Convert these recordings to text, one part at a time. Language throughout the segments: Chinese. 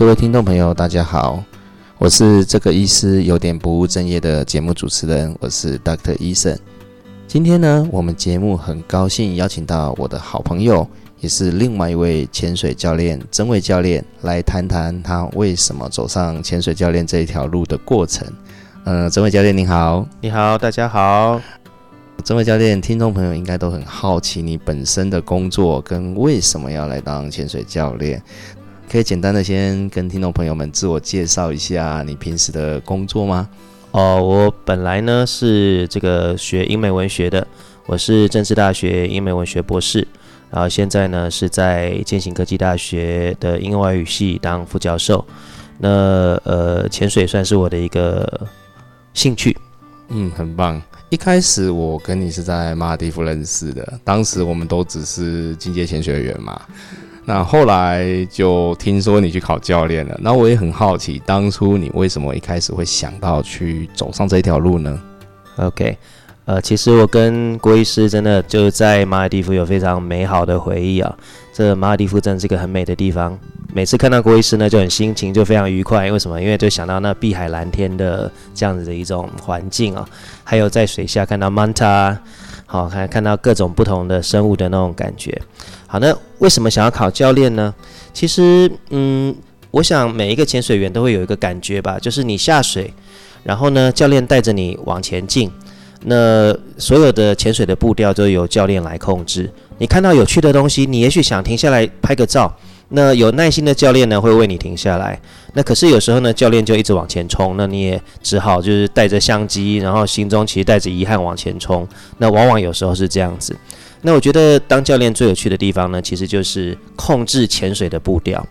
各位听众朋友，大家好，我是这个医师有点不务正业的节目主持人，我是 Dr. 医生。今天呢，我们节目很高兴邀请到我的好朋友，也是另外一位潜水教练曾伟教练，来谈谈他为什么走上潜水教练这一条路的过程。呃，曾伟教练您好，你好，大家好。曾伟教练，听众朋友应该都很好奇你本身的工作跟为什么要来当潜水教练。可以简单的先跟听众朋友们自我介绍一下你平时的工作吗？哦，我本来呢是这个学英美文学的，我是政治大学英美文学博士，然后现在呢是在建行科技大学的英外语系当副教授。那呃，潜水算是我的一个兴趣。嗯，很棒。一开始我跟你是在马尔地夫认识的，当时我们都只是进阶潜水员嘛。那后来就听说你去考教练了，那我也很好奇，当初你为什么一开始会想到去走上这条路呢？OK，呃，其实我跟郭医师真的就在马尔地夫有非常美好的回忆啊。这马尔地夫真是一个很美的地方，每次看到郭医师呢，就很心情就非常愉快。为什么？因为就想到那碧海蓝天的这样子的一种环境啊，还有在水下看到曼塔。好看，看到各种不同的生物的那种感觉。好，那为什么想要考教练呢？其实，嗯，我想每一个潜水员都会有一个感觉吧，就是你下水，然后呢，教练带着你往前进，那所有的潜水的步调都由教练来控制。你看到有趣的东西，你也许想停下来拍个照。那有耐心的教练呢，会为你停下来。那可是有时候呢，教练就一直往前冲，那你也只好就是带着相机，然后心中其实带着遗憾往前冲。那往往有时候是这样子。那我觉得当教练最有趣的地方呢，其实就是控制潜水的步调，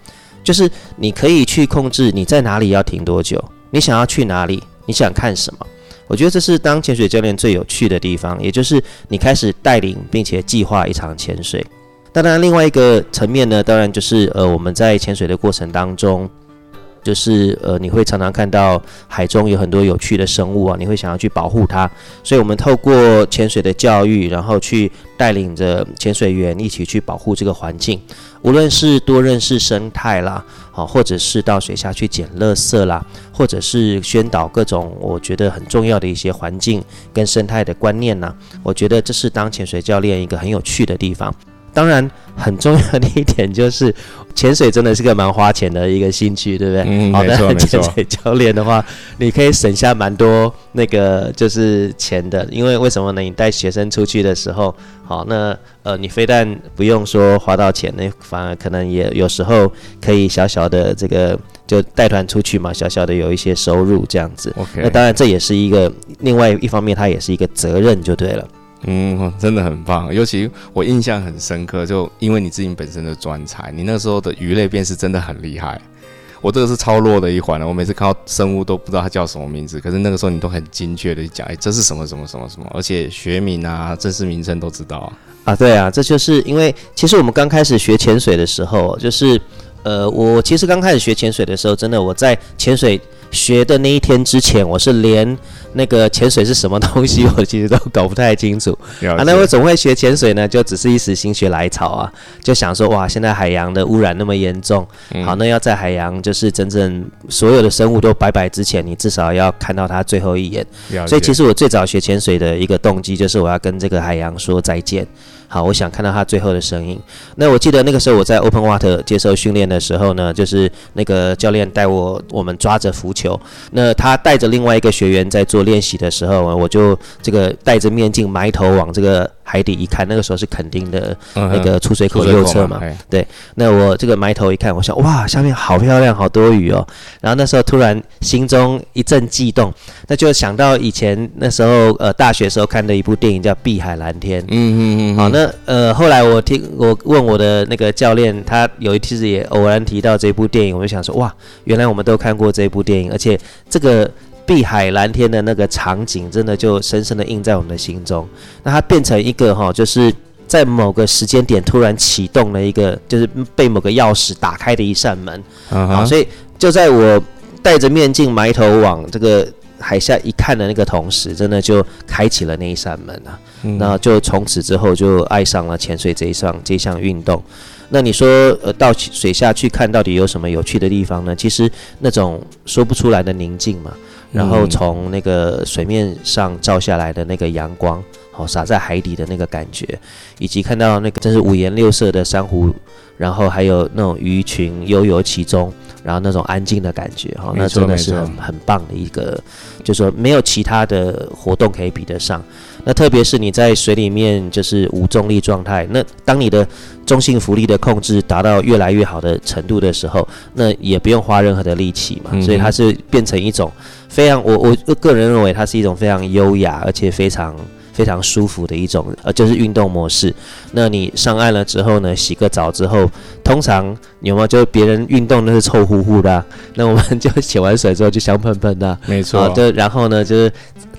就是你可以去控制你在哪里要停多久，你想要去哪里，你想看什么。我觉得这是当潜水教练最有趣的地方，也就是你开始带领并且计划一场潜水。当然，另外一个层面呢，当然就是呃，我们在潜水的过程当中，就是呃，你会常常看到海中有很多有趣的生物啊，你会想要去保护它。所以，我们透过潜水的教育，然后去带领着潜水员一起去保护这个环境，无论是多认识生态啦，好，或者是到水下去捡垃圾啦，或者是宣导各种我觉得很重要的一些环境跟生态的观念呢。我觉得这是当潜水教练一个很有趣的地方。当然，很重要的一点就是，潜水真的是个蛮花钱的一个兴趣，对不对？嗯，没错。潜水教练的话，你可以省下蛮多那个就是钱的，因为为什么呢？你带学生出去的时候，好，那呃，你非但不用说花到钱，那反而可能也有时候可以小小的这个就带团出去嘛，小小的有一些收入这样子。OK，那当然这也是一个另外一方面，它也是一个责任，就对了。嗯，真的很棒，尤其我印象很深刻，就因为你自己本身的专才，你那时候的鱼类辨识真的很厉害。我这个是超弱的一环了，我每次看到生物都不知道它叫什么名字，可是那个时候你都很精确的讲，哎，这是什么什么什么什么，而且学名啊、正式名称都知道啊。对啊，这就是因为其实我们刚开始学潜水的时候，就是呃，我其实刚开始学潜水的时候，真的我在潜水。学的那一天之前，我是连那个潜水是什么东西，我其实都搞不太清楚啊。那我总会学潜水呢，就只是一时心血来潮啊，就想说哇，现在海洋的污染那么严重，好，那要在海洋就是真正所有的生物都拜拜之前，你至少要看到它最后一眼。所以其实我最早学潜水的一个动机，就是我要跟这个海洋说再见。好，我想看到它最后的声音。那我记得那个时候我在 Open Water 接受训练的时候呢，就是那个教练带我，我们抓着浮球。那他带着另外一个学员在做练习的时候，我就这个戴着面镜埋头往这个。海底一看，那个时候是垦丁的那个出水口右侧嘛，对。那我这个埋头一看，我想哇，下面好漂亮，好多鱼哦。然后那时候突然心中一阵悸动，那就想到以前那时候呃大学时候看的一部电影叫《碧海蓝天》。嗯嗯嗯。好，那呃后来我听我问我的那个教练，他有一次也偶然提到这部电影，我就想说哇，原来我们都看过这部电影，而且这个。碧海蓝天的那个场景，真的就深深的印在我们的心中。那它变成一个哈，就是在某个时间点突然启动了一个，就是被某个钥匙打开的一扇门。啊，所以就在我戴着面镜埋头往这个海下一看的那个同时，真的就开启了那一扇门啊。那就从此之后就爱上了潜水这一项这项运动。那你说呃到水下去看到底有什么有趣的地方呢？其实那种说不出来的宁静嘛，然后从那个水面上照下来的那个阳光，好洒在海底的那个感觉，以及看到那个真是五颜六色的珊瑚，然后还有那种鱼群悠游其中。然后那种安静的感觉，哈，那真的是很很棒的一个，就说没有其他的活动可以比得上。那特别是你在水里面就是无重力状态，那当你的中性浮力的控制达到越来越好的程度的时候，那也不用花任何的力气嘛，所以它是变成一种非常，我我个人认为它是一种非常优雅而且非常。非常舒服的一种，呃，就是运动模式。那你上岸了之后呢，洗个澡之后，通常有没有就别人运动那是臭乎乎的，那我们就洗完水之后就香喷喷的，没错。就然后呢，就是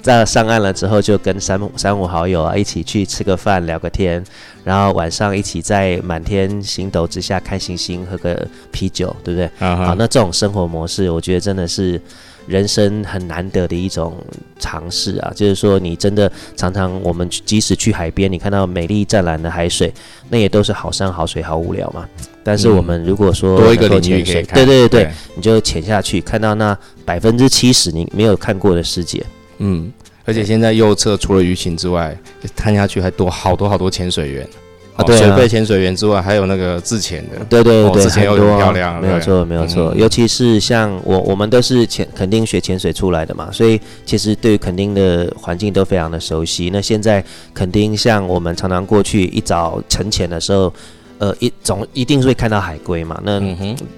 在上岸了之后，就跟三三五好友啊一起去吃个饭聊个天，然后晚上一起在满天星斗之下看星星，喝个啤酒，对不对？好，那这种生活模式，我觉得真的是。人生很难得的一种尝试啊，就是说你真的常常我们即使去海边，你看到美丽湛蓝的海水，那也都是好山好水好无聊嘛。但是我们如果说多一个领域可以看，对对对对，你就潜下去看到那百分之七十你没有看过的世界。嗯，而且现在右侧除了鱼群之外，看下去还多好多好多潜水员。啊对，水肺潜水员之外，还有那个自潜的，对对对，自潜又很漂亮，没有错没有错。尤其是像我，我们都是潜，肯定学潜水出来的嘛，所以其实对于肯定的环境都非常的熟悉。那现在肯定像我们常常过去一早晨潜的时候。呃，一总一定会看到海龟嘛？那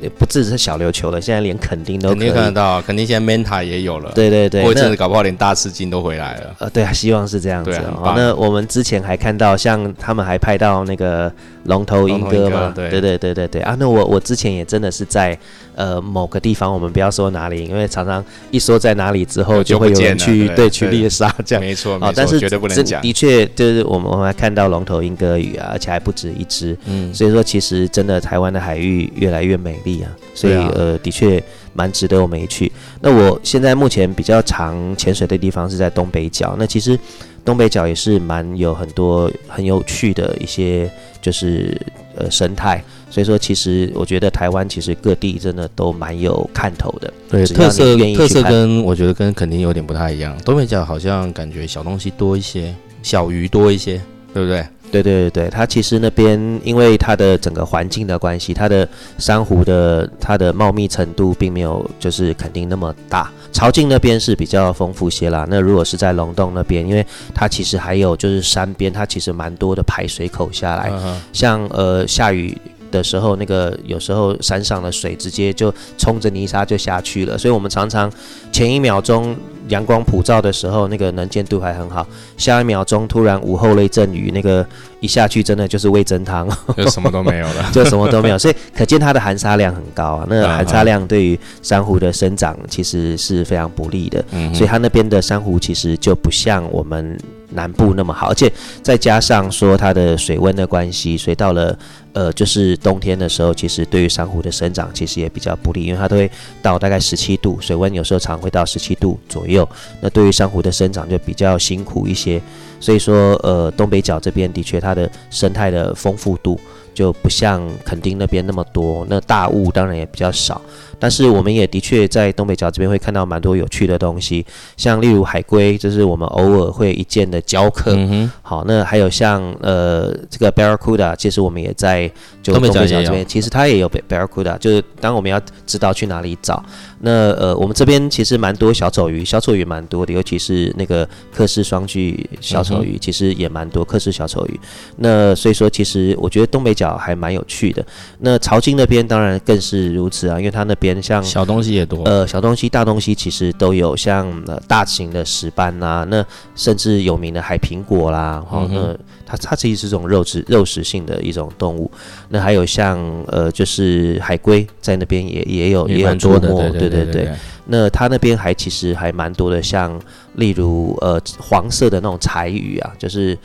也不只是小琉球了，现在连垦丁都肯定看得到，肯定现在 Manta 也有了。对对对，过一阵子搞不好连大赤金都回来了。呃，对啊，希望是这样子。哦那我们之前还看到，像他们还拍到那个龙头鹰哥嘛？对对对对对啊！那我我之前也真的是在。呃，某个地方我们不要说哪里，因为常常一说在哪里之后，就会有人去对去猎杀这样。没错，啊，但是绝对不能讲。的确，就是我们我们还看到龙头鹰哥鱼啊，而且还不止一只。嗯，所以说其实真的台湾的海域越来越美丽啊，所以呃，的确蛮值得我们一去。那我现在目前比较常潜水的地方是在东北角，那其实东北角也是蛮有很多很有趣的一些就是呃生态。所以说，其实我觉得台湾其实各地真的都蛮有看头的。对，特色特色跟我觉得跟肯定有点不太一样。东北角好像感觉小东西多一些，小鱼多一些，对不对？对对对对，它其实那边因为它的整个环境的关系，它的珊瑚的它的茂密程度并没有就是肯定那么大。潮境那边是比较丰富些啦。那如果是在龙洞那边，因为它其实还有就是山边，它其实蛮多的排水口下来，像呃下雨。的时候，那个有时候山上的水直接就冲着泥沙就下去了，所以我们常常前一秒钟阳光普照的时候，那个能见度还很好，下一秒钟突然午后雷阵雨，那个一下去真的就是味增汤，就什么都没有了，就什么都没有，所以可见它的含沙量很高啊。那含沙量对于珊瑚的生长其实是非常不利的，所以它那边的珊瑚其实就不像我们南部那么好，而且再加上说它的水温的关系，所以到了。呃，就是冬天的时候，其实对于珊瑚的生长其实也比较不利，因为它都会到大概十七度，水温有时候常会到十七度左右，那对于珊瑚的生长就比较辛苦一些。所以说，呃，东北角这边的确它的生态的丰富度就不像垦丁那边那么多，那大雾当然也比较少。但是我们也的确在东北角这边会看到蛮多有趣的东西，像例如海龟，这是我们偶尔会一见的礁客。好，那还有像呃这个 barracuda，其实我们也在就东北角这边，其实它也有 barracuda，就是当我们要知道去哪里找。那呃我们这边其实蛮多小丑鱼，小丑鱼蛮多的，尤其是那个克氏双巨小丑鱼，其实也蛮多克氏小丑鱼。那所以说，其实我觉得东北角还蛮有趣的。那潮金那边当然更是如此啊，因为它那边。像小东西也多，呃，小东西、大东西其实都有，像呃大型的石斑呐，那甚至有名的海苹果啦，哈，那它它其实是这种肉质肉食性的一种动物。那还有像呃，就是海龟在那边也也有也很多的，对对对。那它那边还其实还蛮多的，像例如呃黄色的那种柴鱼啊，就是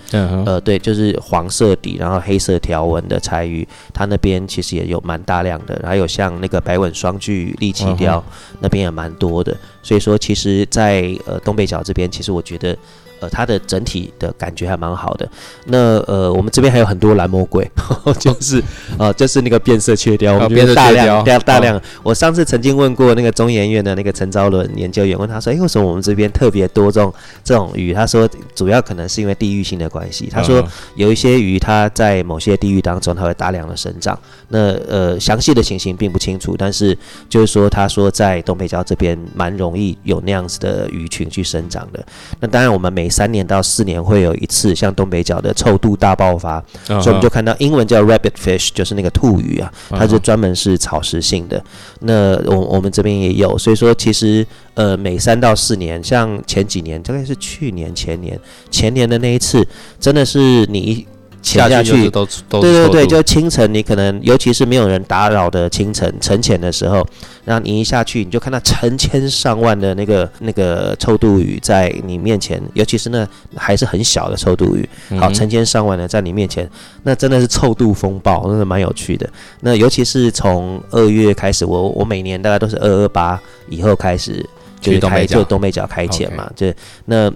呃对，就是黄色底然后黑色条纹的柴鱼，它那边其实也有蛮大量的。还有像那个白吻双巨利鳍鲷，那边也蛮多的。所以说，其实，在呃东北角这边，其实我觉得呃，它的整体的感觉还蛮好的。那呃，我们这边还有很多蓝魔鬼，就是呃，就是那个变色雀雕，我们这大量大大量。我上次曾经问过那个中研院的那个陈昭伦研究员，问他说：“哎，为什么我们这边特别多这种这种鱼？”他说：“主要可能是因为地域性的关系。”他说：“有一些鱼它在某些地域当中，它会大量的生长。那呃，详细的情形并不清楚，但是就是说，他说在东北角这边蛮容易有那样子的鱼群去生长的。那当然，我们每三年到四年会有一次像东北角的臭肚大爆发，所以我们就看到英文叫 rabbit fish，就是那个兔鱼啊，它是专门是草食性的。那我我们这边也有，所以说其实呃，每三到四年，像前几年，大概是去年前年前年的那一次，真的是你。潜下去，都都对对对，就清晨，你可能尤其是没有人打扰的清晨晨潜的时候，然后你一下去，你就看到成千上万的那个那个臭肚鱼在你面前，尤其是那还是很小的臭肚鱼，好，成千上万的在你面前，那真的是臭肚风暴，真的蛮有趣的。那尤其是从二月开始，我我每年大概都是二二八以后开始就开就东北角开潜嘛，就那。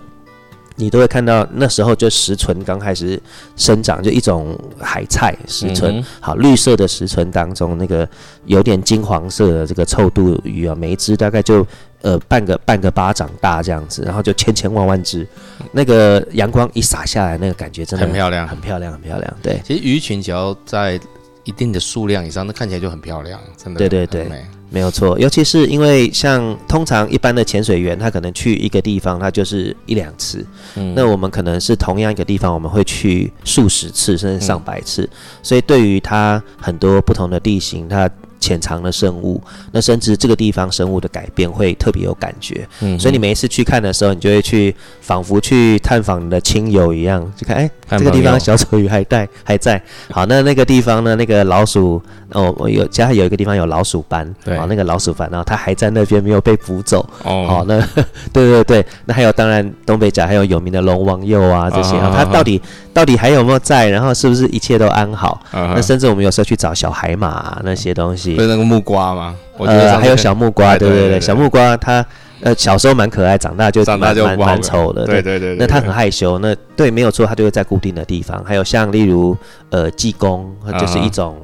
你都会看到那时候就石唇刚开始生长，就一种海菜石唇，好绿色的石唇当中，那个有点金黄色的这个臭肚鱼啊，每一只大概就呃半个半个巴掌大这样子，然后就千千万万只，那个阳光一洒下来，那个感觉真的很漂亮，很漂亮，很漂亮。对，其实鱼群只要在一定的数量以上，那看起来就很漂亮，真的。对对对。没有错，尤其是因为像通常一般的潜水员，他可能去一个地方，他就是一两次。嗯，那我们可能是同样一个地方，我们会去数十次甚至上百次，所以对于他很多不同的地形，他。潜藏的生物，那甚至这个地方生物的改变会特别有感觉，嗯，所以你每一次去看的时候，你就会去仿佛去探访你的亲友一样，就看，哎，这个地方小丑鱼还在还在，好，那那个地方呢，那个老鼠，哦，我有家有一个地方有老鼠斑，对，好，那个老鼠斑，然后它还在那边没有被捕走，哦，好，那 对对对，那还有当然东北角还有有名的龙王幼啊这些，它到底到底还有没有在，然后是不是一切都安好？那甚至我们有时候去找小海马那些东西。是那个木瓜吗？呃，还有小木瓜，对对对，小木瓜它呃小时候蛮可爱，长大就长大就蛮蛮丑的，对对对。那他很害羞，那对没有错，他就会在固定的地方。还有像例如呃济公，就是一种。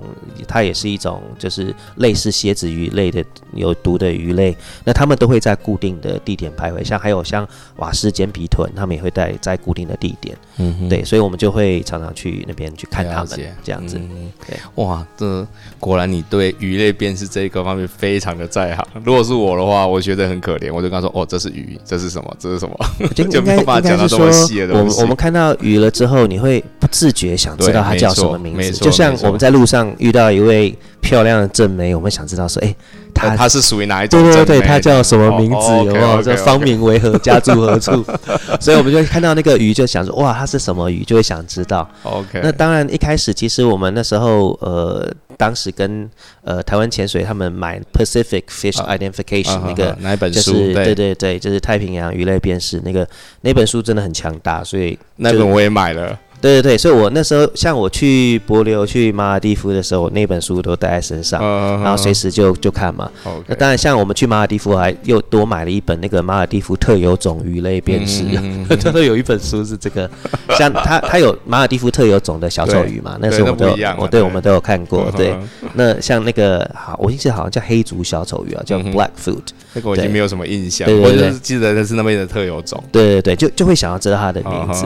它也是一种，就是类似蝎子鱼类的有毒的鱼类，那他们都会在固定的地点徘徊。像还有像瓦斯尖皮豚，他们也会在在固定的地点。嗯，对，所以我们就会常常去那边去看他们这样子。对，哇，这果然你对鱼类辨识这一个方面非常的在行。如果是我的话，我觉得很可怜，我就跟他说：“哦，这是鱼，这是什么？这是什么？” 就没有办法讲到这么细的东西。我我们看到鱼了之后，你会不自觉想知道它叫什么名字，就像我们在路上遇到。一位漂亮的正妹，我们想知道说，哎，她她是属于哪一种？对对对，她叫什么名字？有没有？这方名为何？家住何处？所以我们就看到那个鱼，就想说，哇，它是什么鱼？就会想知道。OK。那当然，一开始其实我们那时候，呃，当时跟呃台湾潜水他们买 Pacific Fish Identification 那个哪一本书？对对对，就是太平洋鱼类辨识那个那本书真的很强大，所以那本我也买了。对对对，所以我那时候像我去柏流去马尔蒂夫的时候，我那本书都带在身上，然后随时就就看嘛。那当然，像我们去马尔蒂夫还又多买了一本那个马尔蒂夫特有种鱼类辨识，他 都有一本书是这个。像他他有马尔蒂夫特有种的小丑鱼嘛？那时候我都我对我们都有看过。对，那像那个好，我印象好像叫黑足小丑鱼啊，叫 Blackfoot。那个我已经没有什么印象，我就是记得那是那边的特有种。对对对，就就会想要知道它的名字。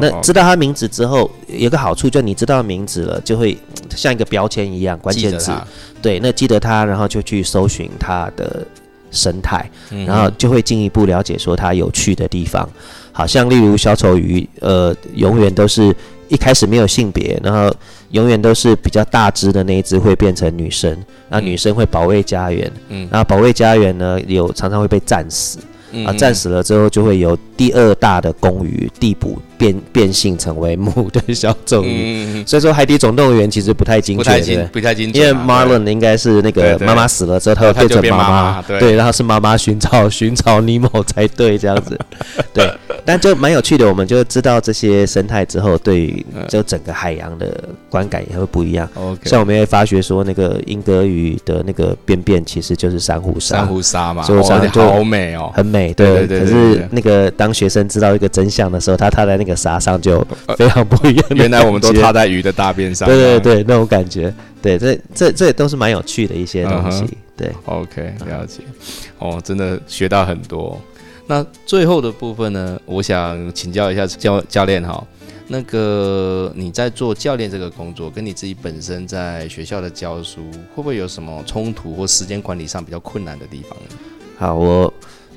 那知道它名字之后，有个好处，就你知道名字了，就会像一个标签一样，关键字。对，那记得它，然后就去搜寻它的生态，然后就会进一步了解说它有趣的地方。好像例如小丑鱼，呃，永远都是一开始没有性别，然后永远都是比较大只的那一只会变成女生，那女生会保卫家园，嗯，那保卫家园呢，有常常会被战死。啊，战死了之后就会由第二大的公鱼地补变变性成为母的小种鱼，所以说《海底总动员》其实不太精确，不太精确，因为 Marlin 应该是那个妈妈死了之后，他会变成妈妈，对，然后是妈妈寻找寻找尼莫才对，这样子，对，但就蛮有趣的，我们就知道这些生态之后，对于就整个海洋的观感也会不一样。像我们会发觉说，那个英格鱼的那个便便其实就是珊瑚沙，珊瑚沙嘛，所以好美哦，很美。美，对对对可是那个当学生知道一个真相的时候，他踏在那个沙上就非常不一样。原来我们都踏在鱼的大便上。对对对，那种感觉，对，这这这都是蛮有趣的一些东西。对，OK，了解。哦，真的学到很多。那最后的部分呢，我想请教一下教教练哈。那个你在做教练这个工作，跟你自己本身在学校的教书，会不会有什么冲突或时间管理上比较困难的地方呢？好，我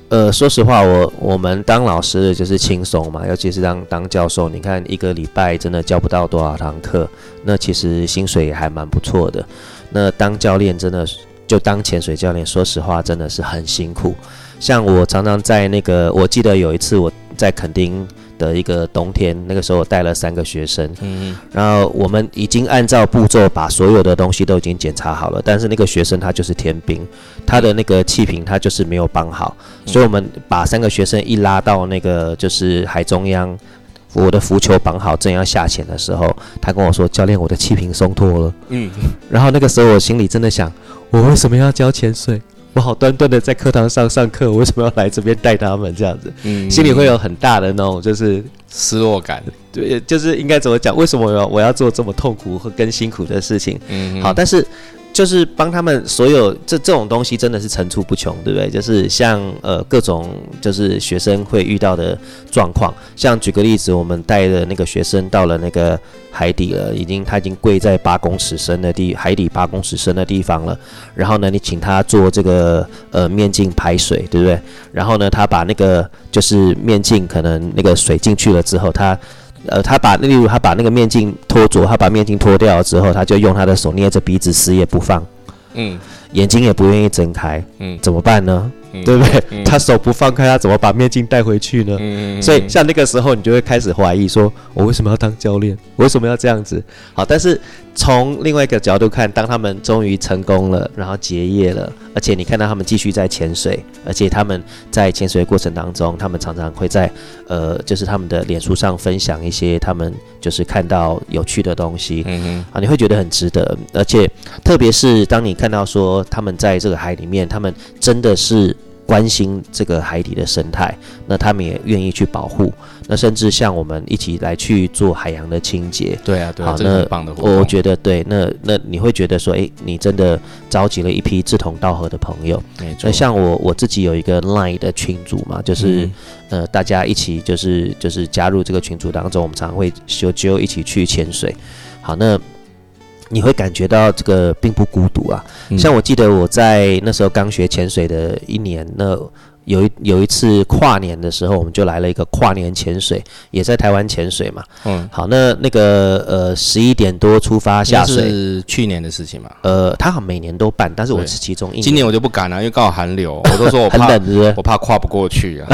呃，说实话，我我们当老师的就是轻松嘛，尤其是当当教授，你看一个礼拜真的教不到多少堂课，那其实薪水也还蛮不错的。那当教练真的就当潜水教练，说实话真的是很辛苦。像我常常在那个，我记得有一次我在垦丁。的一个冬天，那个时候我带了三个学生，嗯，然后我们已经按照步骤把所有的东西都已经检查好了，但是那个学生他就是天兵，他的那个气瓶他就是没有绑好，所以我们把三个学生一拉到那个就是海中央，我的浮球绑好正要下潜的时候，他跟我说：“教练，我的气瓶松脱了。”嗯，然后那个时候我心里真的想：我为什么要教潜水？我好端端的在课堂上上课，为什么要来这边带他们这样子？嗯，心里会有很大的那种就是失落感。对，就是应该怎么讲？为什么我要我要做这么痛苦和更辛苦的事情？嗯，好，但是。就是帮他们所有这这种东西真的是层出不穷，对不对？就是像呃各种就是学生会遇到的状况，像举个例子，我们带的那个学生到了那个海底了，已经他已经跪在八公尺深的地海底八公尺深的地方了，然后呢，你请他做这个呃面镜排水，对不对？然后呢，他把那个就是面镜可能那个水进去了之后，他。呃，他把例如他把那个面镜脱着，他把面镜脱掉了之后，他就用他的手捏着鼻子死也不放，嗯，眼睛也不愿意睁开，嗯，怎么办呢？对不对？他手不放开，他怎么把面镜带回去呢？所以像那个时候，你就会开始怀疑，说我为什么要当教练？我为什么要这样子？好，但是从另外一个角度看，当他们终于成功了，然后结业了，而且你看到他们继续在潜水，而且他们在潜水过程当中，他们常常会在呃，就是他们的脸书上分享一些他们就是看到有趣的东西，嗯啊，你会觉得很值得，而且特别是当你看到说他们在这个海里面，他们真的是。关心这个海底的生态，那他们也愿意去保护，那甚至像我们一起来去做海洋的清洁。对啊，对啊，那我觉得对，那那你会觉得说，哎，你真的召集了一批志同道合的朋友。那像我我自己有一个 Line 的群组嘛，就是呃，大家一起就是就是加入这个群组当中，我们常常会就就一起去潜水。好，那。你会感觉到这个并不孤独啊，像我记得我在那时候刚学潜水的一年，那有一有一次跨年的时候，我们就来了一个跨年潜水，也在台湾潜水嘛。嗯，好，那那个呃十一点多出发下水是去年的事情嘛？呃，他好像每年都办，但是我是其中一。今年我就不敢了，因为刚好寒流，我都说我怕冷，我怕跨不过去啊。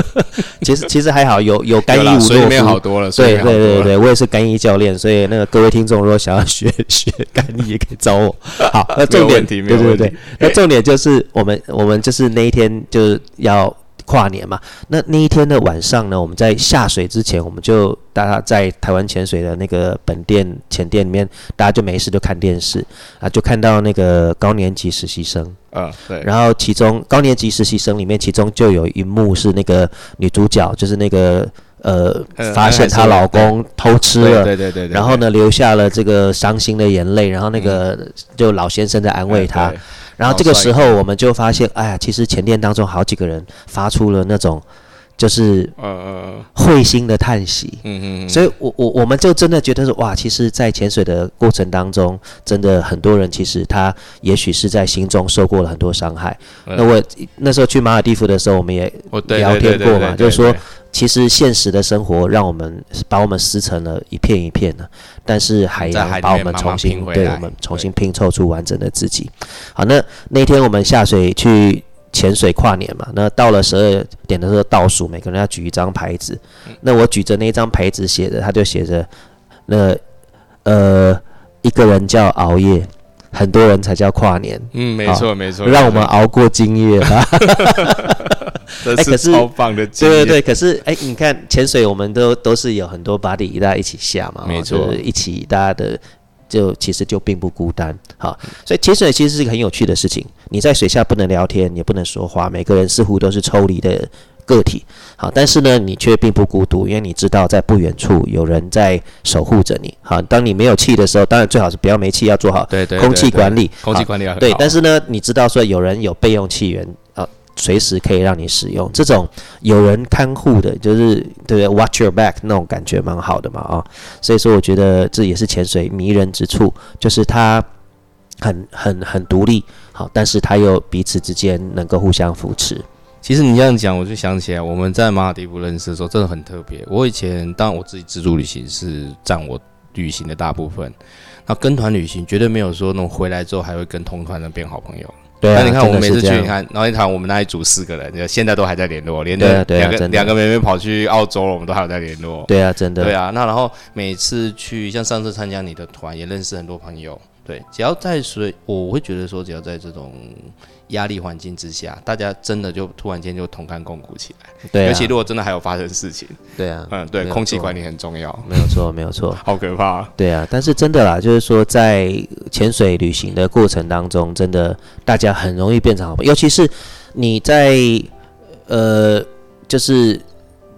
其实其实还好，有有干衣舞，所以好多了。对对对对，我也是干衣教练，所以那个各位听众如果想要学学干衣，也可以找我。好，那重点对对对，那重点就是我们我们就是那一天就要跨年嘛。那那一天的晚上呢，我们在下水之前，我们就大家在台湾潜水的那个本店前店里面，大家就没事就看电视啊，就看到那个高年级实习生。啊，对。然后其中高年级实习生里面，其中就有一幕是那个女主角，就是那个呃，发现她老公偷吃了，对对对。然后呢，流下了这个伤心的眼泪。然后那个就老先生在安慰她。然后这个时候，我们就发现，哎呀，其实前店当中好几个人发出了那种。就是呃会心的叹息，嗯嗯，所以我我我们就真的觉得说，哇，其实，在潜水的过程当中，真的很多人其实他也许是在心中受过了很多伤害。那我那时候去马尔蒂夫的时候，我们也聊天过嘛，就是说，其实现实的生活让我们把我们撕成了一片一片的，但是海洋把我们重新对我们重新拼凑出完整的自己。好，那那天我们下水去。潜水跨年嘛，那到了十二点的时候倒数，每个人要举一张牌子。那我举着那张牌子写着，他就写着，那呃一个人叫熬夜，很多人才叫跨年。嗯，没错没错，让我们熬过今夜吧。哎，可是超棒的，对对对，可是哎，你看潜水，我们都都是有很多 body 大家一起下嘛，没错，一起大家的。就其实就并不孤单。好，所以潜水其实是一个很有趣的事情。你在水下不能聊天，也不能说话，每个人似乎都是抽离的个体。好，但是呢，你却并不孤独，因为你知道在不远处有人在守护着你。好，当你没有气的时候，当然最好是不要没气，要做好对对空气管理。空气管理对，但是呢，你知道说有人有备用气源啊，随时可以让你使用，这种有人看护的，就是对不对？Watch your back 那种感觉蛮好的嘛啊，所以说我觉得这也是潜水迷人之处，就是它很很很独立，好，但是它又彼此之间能够互相扶持。其实你这样讲，我就想起来，我们在马尔地夫认识的时候，真的很特别。我以前当我自己自助旅行是占我旅行的大部分，那跟团旅行绝对没有说那种回来之后还会跟同团的变好朋友。对啊，那你看我们每次去，你看，然后一团我们那一组四个人，现在都还在联络，连着两个两个妹妹跑去澳洲了，我们都还有在联络。对啊，真的，对啊，那然后每次去，像上次参加你的团，也认识很多朋友。对，只要在水，我会觉得说，只要在这种压力环境之下，大家真的就突然间就同甘共苦起来。对啊，尤其如果真的还有发生事情，对啊，嗯，对，空气管理很重要，没有错，没有错。好可怕。对啊，但是真的啦，就是说在潜水旅行的过程当中，真的大家很容易变成好朋友，尤其是你在呃，就是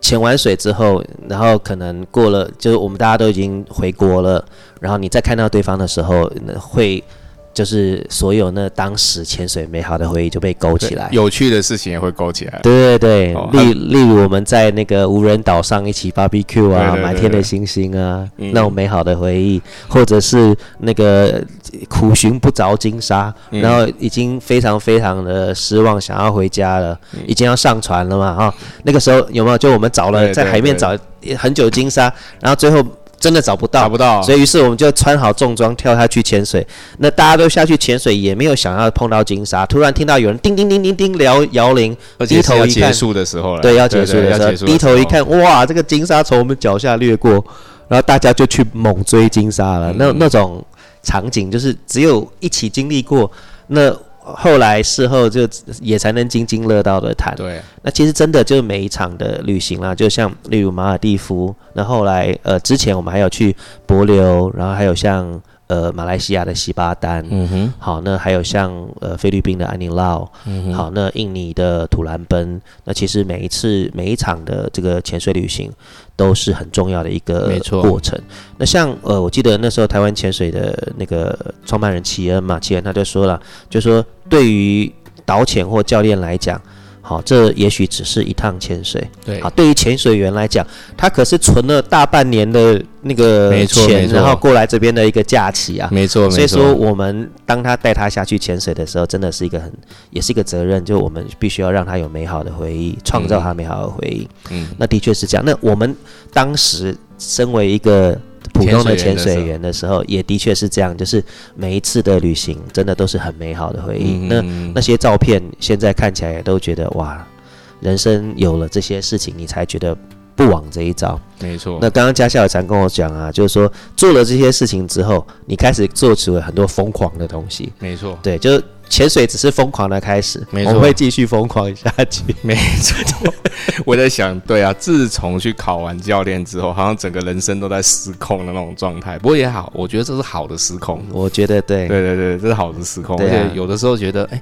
潜完水之后，然后可能过了，就是我们大家都已经回国了，然后你再看到对方的时候，会就是所有那当时潜水美好的回忆就被勾起来。有趣的事情也会勾起来。对对对，哦例例如我们在那个无人岛上一起 barbecue 啊，对对对满天的星星啊，嗯那种美好的回忆，或者是那个苦寻不着金沙，嗯然后已经非常非常的失望，想要回家了，嗯已经要上船了嘛哈、那个时候有没有？就我们找了在海面找很久金沙，然后最后真的找不到找。不到，所以，于是我们就穿好重装跳下去潜水。那大家都下去潜水，也没有想要碰到金沙。突然听到有人叮叮叮叮叮摇摇铃，低头一看结束的时候了。对，要结束的时候，低头一，看，哇，这个金沙从我们脚下掠过，然后大家就去猛追金沙了。那嗯那种场景，就是只有一起经历过，那后来事后就也才能津津乐道的谈。对，那其实真的就是每一场的旅行啦，就像例如马尔蒂夫，那后来呃之前我们还有去帛琉，然后还有像呃马来西亚的西巴丹，嗯哼，好，那还有像呃菲律宾的安宁劳，嗯哼，好，那印尼的土兰奔，那其实每一次每一场的这个潜水旅行都是很重要的一个过程。那像呃，我记得那时候台湾潜水的那个创办人齐恩嘛，齐恩他就说了，就说对于导潜或教练来讲。好，这也许只是一趟潜水。对好，，对于潜水员来讲，他可是存了大半年的那个钱，然后过来这边的一个假期啊。没错，没错所以说，我们当他带他下去潜水的时候，真的是一个很，也是一个责任，就我们必须要让他有美好的回忆，创造他美好的回忆。嗯，那的确是这样。那我们当时身为一个普通的潜水员的时候，也的确是这样，就是每一次的旅行真的都是很美好的回忆。那嗯那些照片现在看起来也都觉得哇，人生有了这些事情，你才觉得不枉这一招。没错，那刚刚嘉孝也常跟我讲啊，就是说做了这些事情之后，你开始做出了很多疯狂的东西。没错，对，就是潜水只是疯狂的开始，没错我们会继续疯狂下去。没错。我在想，对啊，自从去考完教练之后，好像整个人生都在失控的那种状态。不过也好，我觉得这是好的失控。我觉得对，对对对，这是好的失控，而且有的时候觉得，哎，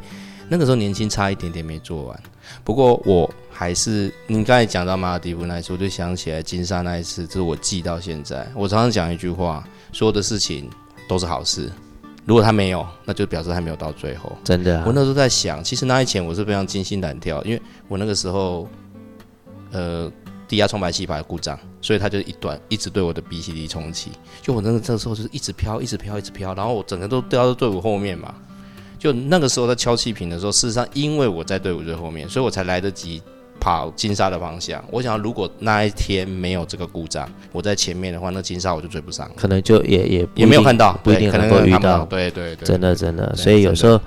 那个时候年轻差一点点没做完。不过我还是，你刚才讲到马尔蒂夫那一次，我就想起来金沙那一次，这是我记到现在。我常常讲一句话，所有的事情都是好事。如果他没有，那就表示他没有到最后。真的、啊我，那时候在想，其实那一前我是非常惊心胆跳，因为我那个时候，呃，低压冲排气阀故障，所以它就一段一直对我的 BCD 冲击。就我那个这时候就是一直飘，一直飘，一直飘，然后我整个都掉到队伍后面嘛。就那个时候在敲气瓶的时候，事实上因为我在队伍最后面，所以我才来得及跑金沙的方向。我想，如果那一天没有这个故障，我在前面的话，那金沙我就追不上了，可能就也也也没有看到，不一定能能够遇到到。对对对，真的真的，所以有时候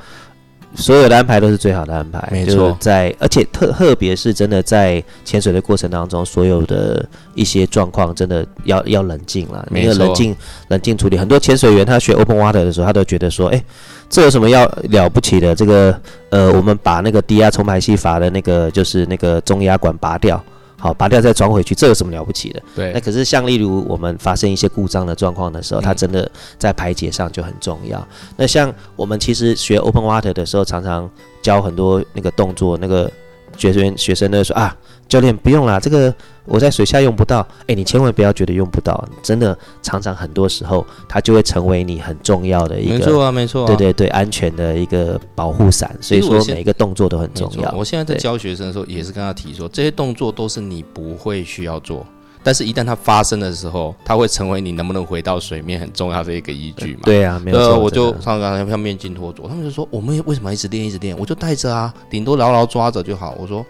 所有的安排都是最好的安排，没错在而且特特别是真的在潜水的过程当中，所有的一些状况真的要要冷静了，没错你要冷静冷静处理。很多潜水员他学 open water 的时候，他都觉得说，哎，这有什么要了不起的？这个呃，我们把那个低压冲排气阀的那个就是那个中压管拔掉。好拔掉再装回去，这有什么了不起的？对那可是像例如我们发生一些故障的状况的时候，它嗯真的在排解上就很重要。那像我们其实学 Open Water 的时候，常常教很多那个动作，那个学生学生呢说啊，教练不用啦，这个我在水下用不到。哎，你千万不要觉得用不到，真的常常很多时候它就会成为你很重要的一个。没错啊，没错、啊，对对对，安全的一个保护伞，所以说每一个动作都很重要。我现在在教学生的时候，也是跟他提说，这些动作都是你不会需要做，但是一旦它发生的时候，它会成为你能不能回到水面很重要的一个依据嘛。对啊，没有呃，错。我就上刚才像面镜脱着，他们就说我们为什么一直练一直练？我就带着啊，顶多牢牢抓着就好。我说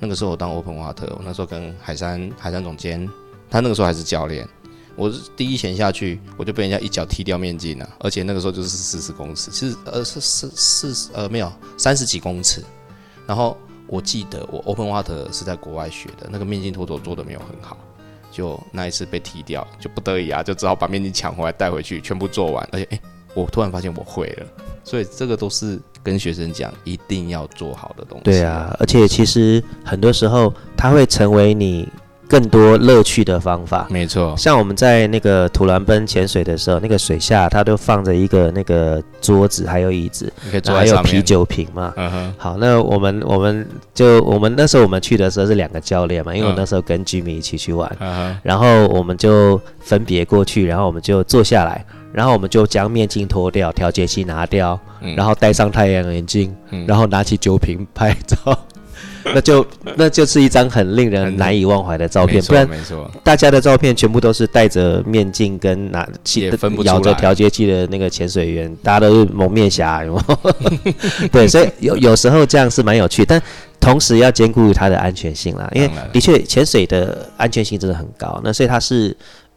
那个时候我当 Open Water，我那时候跟海山海山总监，他那个时候还是教练。我是第一潜下去，我就被人家一脚踢掉面镜了，而且那个时候就是四十公尺，其实呃是四四十呃没有三十几公尺。然后我记得我 Open Water 是在国外学的，那个面镜脱着做的没有很好，就那一次被踢掉，就不得已啊，就只好把面筋抢回来带回去，全部做完。而且诶，我突然发现我会了，所以这个都是跟学生讲一定要做好的东西。对啊，而且其实很多时候它会成为你更多乐趣的方法。没错，像我们在那个土兰奔潜水的时候，那个水下它都放着一个那个桌子，还有椅子，还有。啤酒瓶嘛。嗯哼，好，那我们我们就我们那时候我们去的时候是两个教练嘛，因为我嗯。那时候跟 Jimmy 一起去玩，然后我们就分别过去，然后我们就坐下来，然后我们就将面镜脱掉，调节器拿掉，嗯。然后戴上太阳眼镜，嗯。然后拿起酒瓶拍照，那就那就是一张很令人难以忘怀的照片。不然没错，大家的照片全部都是戴着面镜跟拿气也分不出来摇着调节器的那个潜水员，大家都是蒙面侠，有没有？对，所以有有时候这样是蛮有趣，但同时要兼顾它的安全性啦，因为的确潜水的安全性真的很高，那所以它是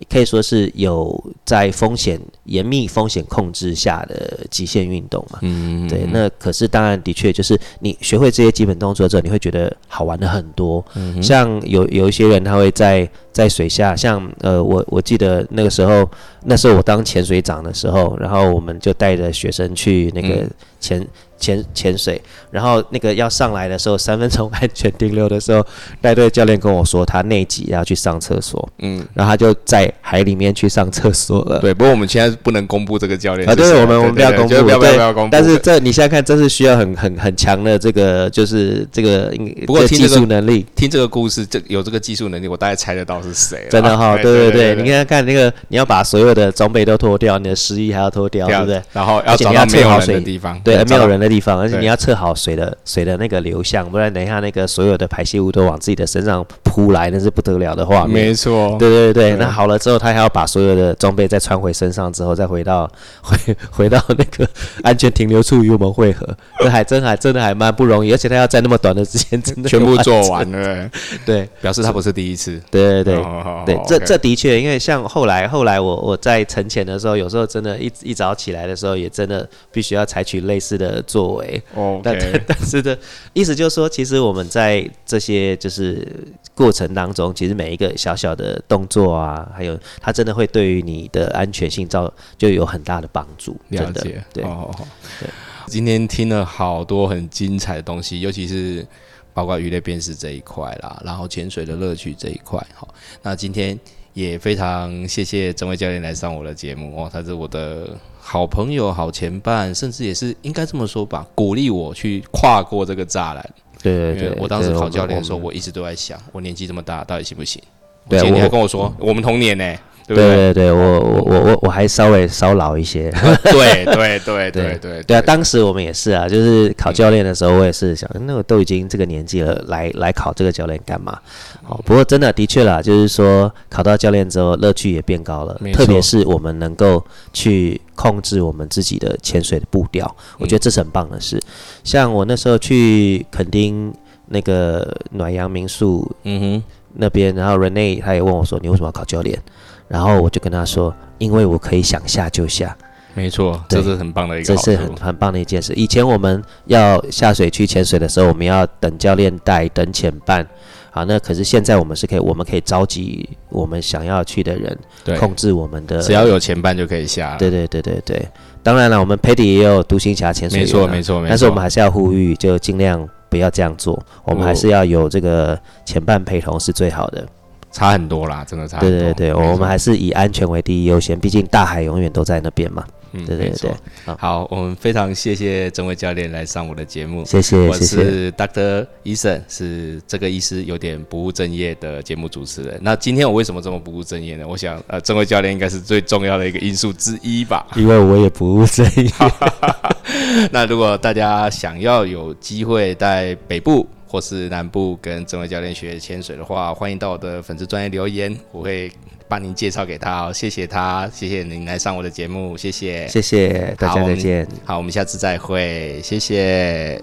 可以说是有在风险严密风险控制下的极限运动嘛。嗯，对，那可是当然的确就是你学会这些基本动作之后，你会觉得好玩的很多。嗯像有有一些人他会在在水下，像呃我我记得那个时候，那时候我当潜水长的时候，然后我们就带着学生去那个嗯潜、潜潜水，然后那个要上来的时候，三分钟安全停留的时候，带队教练跟我说他内急要去上厕所，嗯，然后他就在海里面去上厕所了。对。不过我们现在不能公布这个教练啊，对，我们我们不要公布，不要不要公布。但是这你现在看，这是需要很很很强的这个，就是这个不过听这个术能力，听这个故事，这有这个技术能力，我大概猜得到是谁。真的哈，哎对对对对，你看看那个，你要把所有的装备都脱掉，你的湿衣还要脱掉，对不对？？然后要找到没有人测好水的地方，对，没有人的地方，而且你要测好水的水的那个流向，不然等一下那个所有的排泄物都往自己的身上扑来，那是不得了的画面。没错，对对对，对那好了之后，他还要把所有的装备再穿回身上之后，再回到 回回到那个安全停留处与我们汇合。这还真还真的还蛮不容易，而且他要在那么短的时间真的全部。做完了，对表示他不是第一次。对对对。哦对，这这的确，因为像后来后来我我在沉潜的时候，有时候真的一一早起来的时候，也真的必须要采取类似的作为。但 OK，但是的意思就是说，其实我们在这些就是过程当中，其实每一个小小的动作啊，还有它真的会对于你的安全性造就有很大的帮助。了解。对哦，哦对今天听了好多很精彩的东西，尤其是包括鱼类辨识这一块啦，然后潜水的乐趣这一块。好，那今天也非常谢谢郑伟教练来上我的节目哦，他是我的好朋友、好前伴，甚至也是应该这么说吧，鼓励我去跨过这个栅栏。对对对，我当时考教练的时候，我一直都在想，我年纪这么大，到底行不行？对我记得你我还跟我说，我们同年呢、对不对对？对对，我我我我我还稍微稍老一些。对对对 对对对啊，当时我们也是啊，就是考教练的时候，我也是想，那我都已经这个年纪了，来来考这个教练干嘛？哦，不过真的的确啦，就是说考到教练之后，乐趣也变高了特别是我们能够去控制我们自己的潜水的步调，我觉得这是很棒的事。像我那时候去垦丁那个暖阳民宿嗯哼，那边，然后 Rene 他也问我说：“你为什么要考教练？”然后我就跟他说：“因为我可以想下就下。”没错，这是很棒的一个好这是很。很棒的一件事。以前我们要下水去潜水的时候，我们要等教练带，等潜伴。好，那可是现在我们是可以，我们可以召集我们想要去的人，对，控制我们的。只要有前半就可以下。对对对对对，当然了，我们 Paddy 也有独行侠潜水员啊，没错没错没错。但是我们还是要呼吁，就尽量不要这样做，我们还是要有这个前伴陪同是最好的。差很多啦，真的差很多。对对对，我们还是以安全为第一优先，毕竟大海永远都在那边嘛。嗯，对对对。好，我们非常谢谢郑伟教练来上我的节目。谢谢我是 Doctor 医生，是这个医师有点不务正业的节目主持人。那今天我为什么这么不务正业呢？我想，呃，郑伟教练应该是最重要的一个因素之一吧。因为我也不务正业。那如果大家想要有机会在北部或是南部跟郑伟教练学潜水的话，欢迎到我的粉丝专业留言，我会帮您介绍给他哦。谢谢他，谢谢您来上我的节目，谢谢。谢谢大家再见。好，我们下次再会，谢谢。